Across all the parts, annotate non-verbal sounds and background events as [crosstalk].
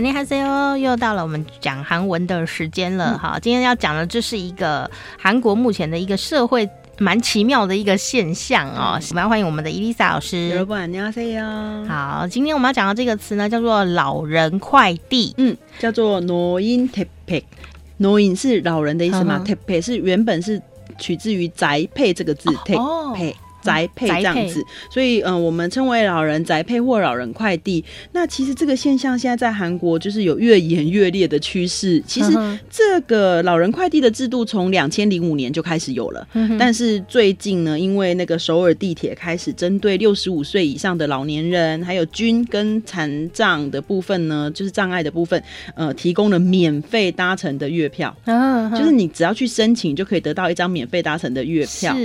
大家好，又到了我们讲韩文的时间了哈。今天要讲的，这是一个韩国目前的一个社会蛮奇妙的一个现象哦。我们要欢迎我们的伊丽莎老师。여러분，你好。好，今天我们要讲的这个词呢，叫做“老人快递”。嗯，叫做노인택배。노인是老人的意思嘛？택배是原本是取自于宅配这个字。택배。 宅配这样子，所以嗯、呃，我们称为老人宅配或老人快递。那其实这个现象现在在韩国就是有越演越烈的趋势。其实这个老人快递的制度从两千零五年就开始有了，但是最近呢，因为那个首尔地铁开始针对六十五岁以上的老年人，还有军跟残障的部分呢，就是障碍的部分，呃，提供了免费搭乘的月票。就是你只要去申请，就可以得到一张免费搭乘的月票。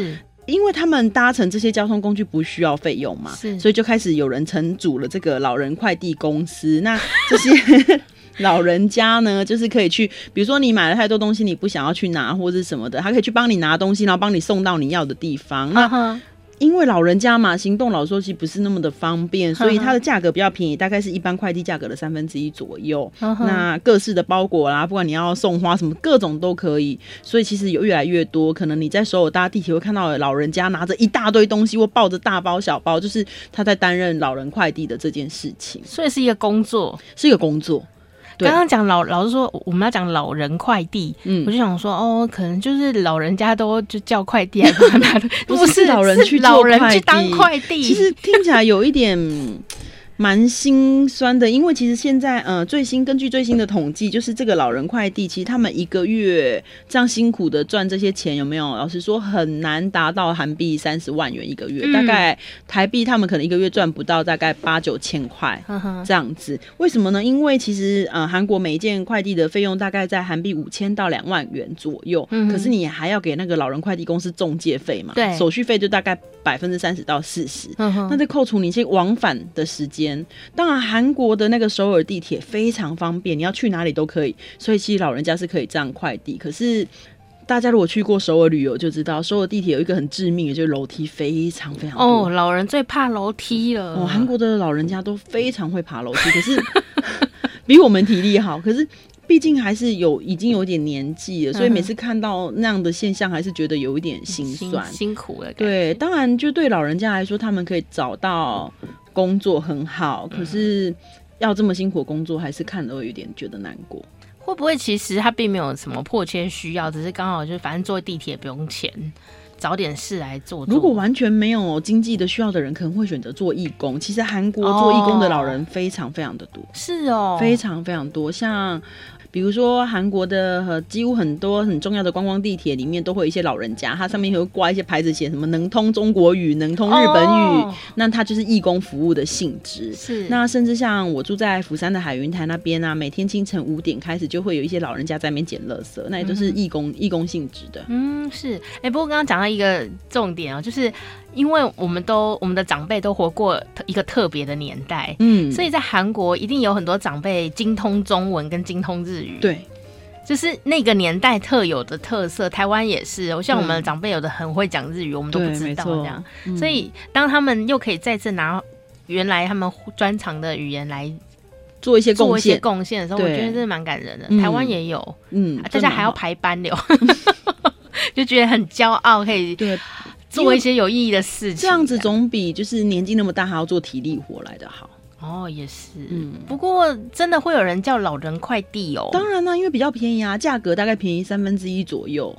因为他们搭乘这些交通工具不需要费用嘛，所以就开始有人成组了这个老人快递公司。那 [laughs] 这些 [laughs] 老人家呢，就是可以去，比如说你买了太多东西，你不想要去拿或者什么的，他可以去帮你拿东西，然后帮你送到你要的地方。那因为老人家嘛，行动老说其实不是那么的方便，所以它的价格比较便宜，大概是一般快递价格的三分之一左右。那各式的包裹啦，不管你要送花什么，各种都可以。所以其实有越来越多，可能你在首尔搭地铁会看到老人家拿着一大堆东西，或抱着大包小包，就是他在担任老人快递的这件事情。所以是一个工作，是一个工作。刚刚讲老老师说我们要讲老人快递，嗯，我就想说哦，可能就是老人家都就叫快递 [laughs] 不是老人去老人去当快递，其实听起来有一点。蛮心酸的，因为其实现在，呃，最新根据最新的统计，就是这个老人快递，其实他们一个月这样辛苦的赚这些钱，有没有？老实说，很难达到韩币三十万元一个月，嗯、大概台币他们可能一个月赚不到大概八九千块 [laughs] 这样子。为什么呢？因为其实，呃，韩国每一件快递的费用大概在韩币五千到两万元左右，嗯、可是你还要给那个老人快递公司中介费嘛？对，手续费就大概百分之三十到四十，那再扣除你一些往返的时间。当然，韩国的那个首尔地铁非常方便，你要去哪里都可以，所以其实老人家是可以这样快递。可是大家如果去过首尔旅游就知道，首尔地铁有一个很致命的，就是楼梯非常非常。哦，老人最怕楼梯了。哦，韩国的老人家都非常会爬楼梯，可是 [laughs] 比我们体力好。可是。毕竟还是有已经有点年纪了，所以每次看到那样的现象，还是觉得有一点心酸、辛，辛苦了。对，当然就对老人家来说，他们可以找到工作很好，可是要这么辛苦工作，还是看了会有点觉得难过。会不会其实他并没有什么迫切需要，只是刚好就反正坐地铁不用钱，找点事来做，做。如果完全没有经济的需要的人，可能会选择做义工。其实韩国做义工的老人非常非常的多，是哦，非常非常多，像。比如说韩国的几乎很多很重要的观光地铁里面都会有一些老人家，它上面会挂一些牌子，写什么能通中国语、能通日本语，哦、那它就是义工服务的性质。是，那甚至像我住在釜山的海云台那边啊，每天清晨五点开始就会有一些老人家在那边捡垃圾，那也都是义工、嗯、义工性质的。嗯，是。哎、欸，不过刚刚讲到一个重点哦，就是。因为我们都我们的长辈都活过一个特别的年代，嗯，所以在韩国一定有很多长辈精通中文跟精通日语，对，就是那个年代特有的特色。台湾也是，像我们的长辈有的很会讲日语，我们都不知道这样。嗯、所以当他们又可以再次拿原来他们专长的语言来做一些做一些贡献的时候，我觉得真的蛮感人的。嗯、台湾也有，嗯，大家还要排班流，[laughs] 就觉得很骄傲，可以对。做一些有意义的事情，这样子总比就是年纪那么大还要做体力活来的好。哦，也是，嗯，不过真的会有人叫老人快递哦。当然啦，因为比较便宜啊，价格大概便宜三分之一左右。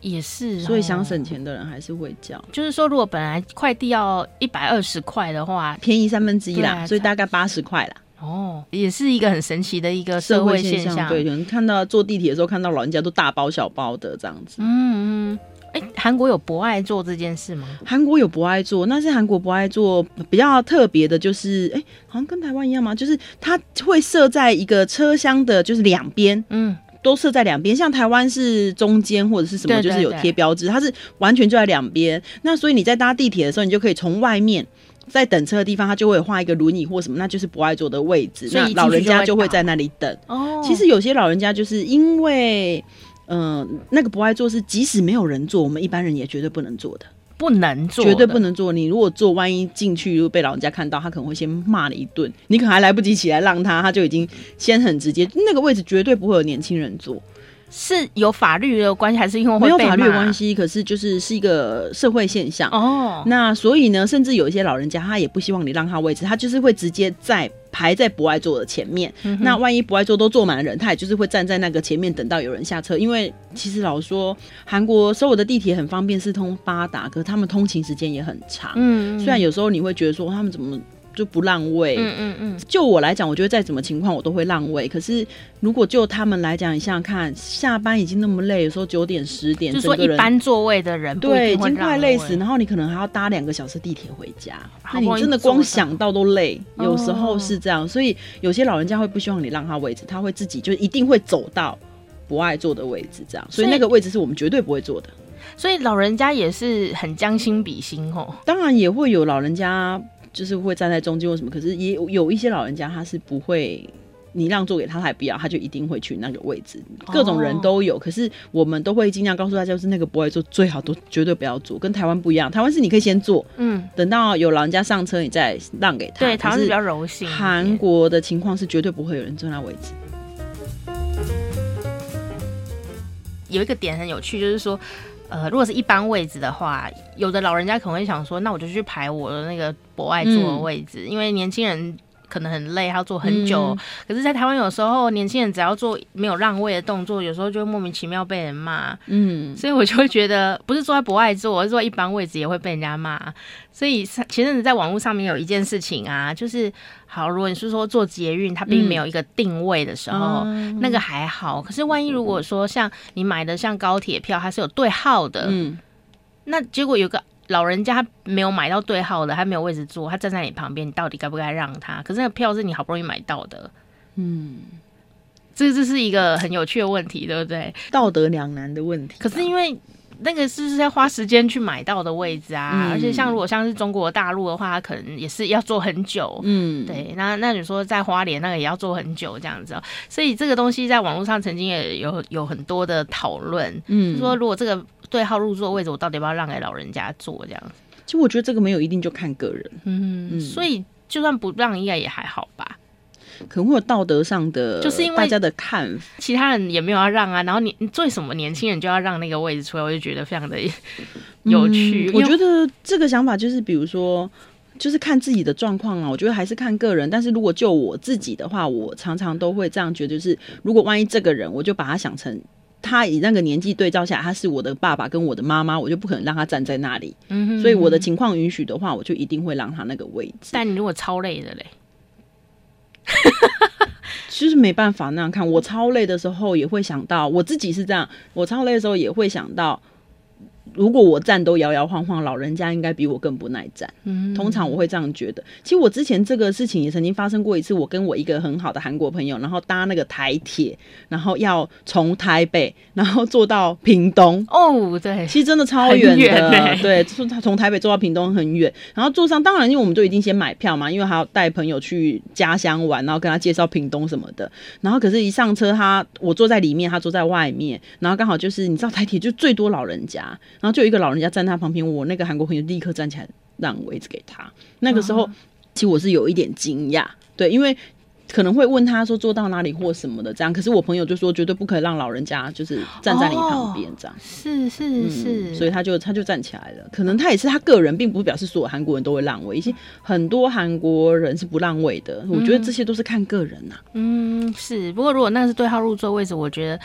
也是，所以想省钱的人还是会叫。就是说，如果本来快递要一百二十块的话，便宜三分之一啦，所以大概八十块啦。哦，也是一个很神奇的一个社会现象。对，可能看到坐地铁的时候，看到老人家都大包小包的这样子。嗯嗯。哎，韩国有博爱座这件事吗？韩国有博爱座，那是韩国博爱座比较特别的，就是哎，好像跟台湾一样吗？就是它会设在一个车厢的，就是两边，嗯，都设在两边，像台湾是中间或者是什么，就是有贴标志，它是完全就在两边。那所以你在搭地铁的时候，你就可以从外面在等车的地方，它就会画一个轮椅或什么，那就是不爱坐的位置，那老人家就会在那里等。哦，其实有些老人家就是因为，嗯、呃，那个不爱做是即使没有人做，我们一般人也绝对不能做的。不能做，绝对不能做。你如果做，万一进去如果被老人家看到，他可能会先骂你一顿，你可能还来不及起来让他，他就已经先很直接。那个位置绝对不会有年轻人坐。是有法律的关系，还是因为没有法律的关系？可是就是是一个社会现象哦。那所以呢，甚至有一些老人家，他也不希望你让他位置，他就是会直接在排在不爱坐的前面。嗯、那万一不爱坐都坐满了人，他也就是会站在那个前面等到有人下车。因为其实老说，韩国所有的地铁很方便，四通八达，可是他们通勤时间也很长。嗯，虽然有时候你会觉得说他们怎么。就不让位。嗯嗯嗯。就我来讲，我觉得再怎么情况我都会让位。可是如果就他们来讲，你想想看，下班已经那么累，有时候九点十点，就是说一般座位的人对，已经快累死，然后你可能还要搭两个小时地铁回家，那你真的光想到都累。有时候是这样，所以有些老人家会不希望你让他位置，他会自己就一定会走到不爱坐的位置，这样。所以那个位置是我们绝对不会坐的。所以老人家也是很将心比心哦。当然也会有老人家。就是会站在中间或什么，可是也有一些老人家他是不会，你让座给他，他也不要，他就一定会去那个位置。各种人都有，可是我们都会尽量告诉大家，就是那个不会坐，最好都绝对不要坐。跟台湾不一样，台湾是你可以先坐，嗯，等到有老人家上车，你再让给他。对，台湾是比较柔性。韩国的情况是绝对不会有人坐那位置。有一个点很有趣，就是说。呃，如果是一般位置的话，有的老人家可能会想说，那我就去排我的那个博爱座的位置，嗯，因为年轻人。可能很累，还要坐很久。嗯、可是，在台湾有时候年轻人只要做没有让位的动作，有时候就会莫名其妙被人骂。嗯，所以我就会觉得，不是坐在博爱座，我是坐一般位置也会被人家骂。所以前阵子在网络上面有一件事情啊，就是好，如果你是说坐捷运，它并没有一个定位的时候，嗯、那个还好。可是万一如果说像你买的像高铁票，它是有对号的，嗯，那结果有个。老人家没有买到对号的，他没有位置坐，他站在你旁边，你到底该不该让他？可是那个票是你好不容易买到的，嗯，这这是一个很有趣的问题，对不对？道德两难的问题。可是因为那个是是要花时间去买到的位置啊，嗯、而且像如果像是中国大陆的话，他可能也是要坐很久，嗯，对。那那你说在花莲那个也要坐很久这样子，喔，所以这个东西在网络上曾经也有有很多的讨论，嗯，就说如果这个。对号入座位置，我到底要不要让给老人家坐？这样子，其实我觉得这个没有一定，就看个人。嗯，嗯，所以就算不让，应该也还好吧。可能会有道德上的，就是因为大家的看法，其他人也没有要让啊。然后你你做什么年轻人就要让那个位置出来，我就觉得非常的有趣。嗯，我觉得这个想法就是，比如说，就是看自己的状况啊。我觉得还是看个人。但是如果就我自己的话，我常常都会这样觉得，就是如果万一这个人，我就把他想成。他以那个年纪对照下来，他是我的爸爸跟我的妈妈，我就不可能让他站在那里。嗯哼，所以我的情况允许的话，我就一定会让他那个位置。但你如果超累的嘞，[laughs] 其实没办法那样看。我超累的时候也会想到，我自己是这样，我超累的时候也会想到。如果我站都摇摇晃晃，老人家应该比我更不耐站。嗯，通常我会这样觉得。其实我之前这个事情也曾经发生过一次。我跟我一个很好的韩国朋友，然后搭那个台铁，然后要从台北，[laughs] 然后坐到屏东。哦，对，其实真的超远的。远对，从从台北坐到屏东很远。然后坐上，当然因为我们就已经先买票嘛，因为还要带朋友去家乡玩，然后跟他介绍屏东什么的。然后可是，一上车他我坐在里面，他坐在外面，然后刚好就是你知道台铁就最多老人家。然后就有一个老人家站他旁边，我那个韩国朋友立刻站起来让位置给他。那个时候，其实我是有一点惊讶，对，因为可能会问他说坐到哪里或什么的这样。可是我朋友就说绝对不可以让老人家就是站在你旁边这样。是是是，所以他就他就站起来了。可能他也是他个人，并不表示所有韩国人都会让位，一些很多韩国人是不让位的。我觉得这些都是看个人呐。嗯，是。不过如果那是对号入座位置，我觉得。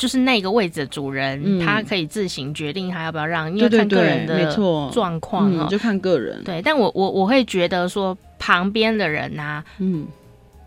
就是那个位置的主人，嗯、他可以自行决定他要不要让，因为看个人的状况啊，就看个人。对，但我我我会觉得说旁边的人呐、啊，嗯，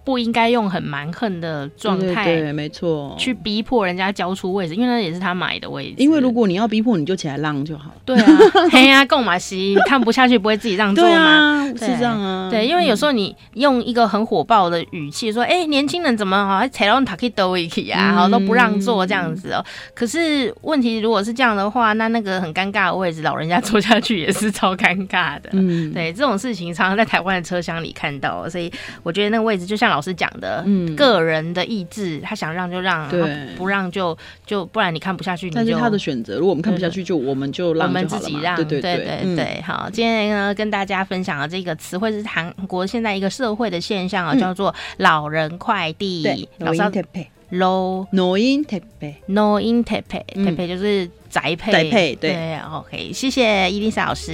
不应该用很蛮横的状态，对，没错，去逼迫人家交出位置，因为那也是他买的位置。因为如果你要逼迫，你就起来让就好了。对啊，[laughs] 嘿呀，够嘛西，看不下去不会自己让座吗？对啊，是这样啊。对，因为有时候你用一个很火爆的语气说：“哎，年轻人怎么好像踩到塔克多一起啊？好都不让座这样子哦。”可是问题如果是这样的话，那那个很尴尬的位置，老人家坐下去也是超尴尬的。嗯，对，这种事情常常在台湾的车厢里看到，所以我觉得那个位置就像老师讲的。嗯，个人的意志，他想让就让，对，不让就就不然你看不下去，你就，但是他的选择。如果我们看不下去，就我们就让，我们自己让，对对对对对。好，今天呢跟大家分享的这个词汇是韩国现在一个社会的现象啊，叫做“老人快递”。老少 low no in t a no p t a 就是宅配，宅配对。对，OK，谢谢伊丽莎老师。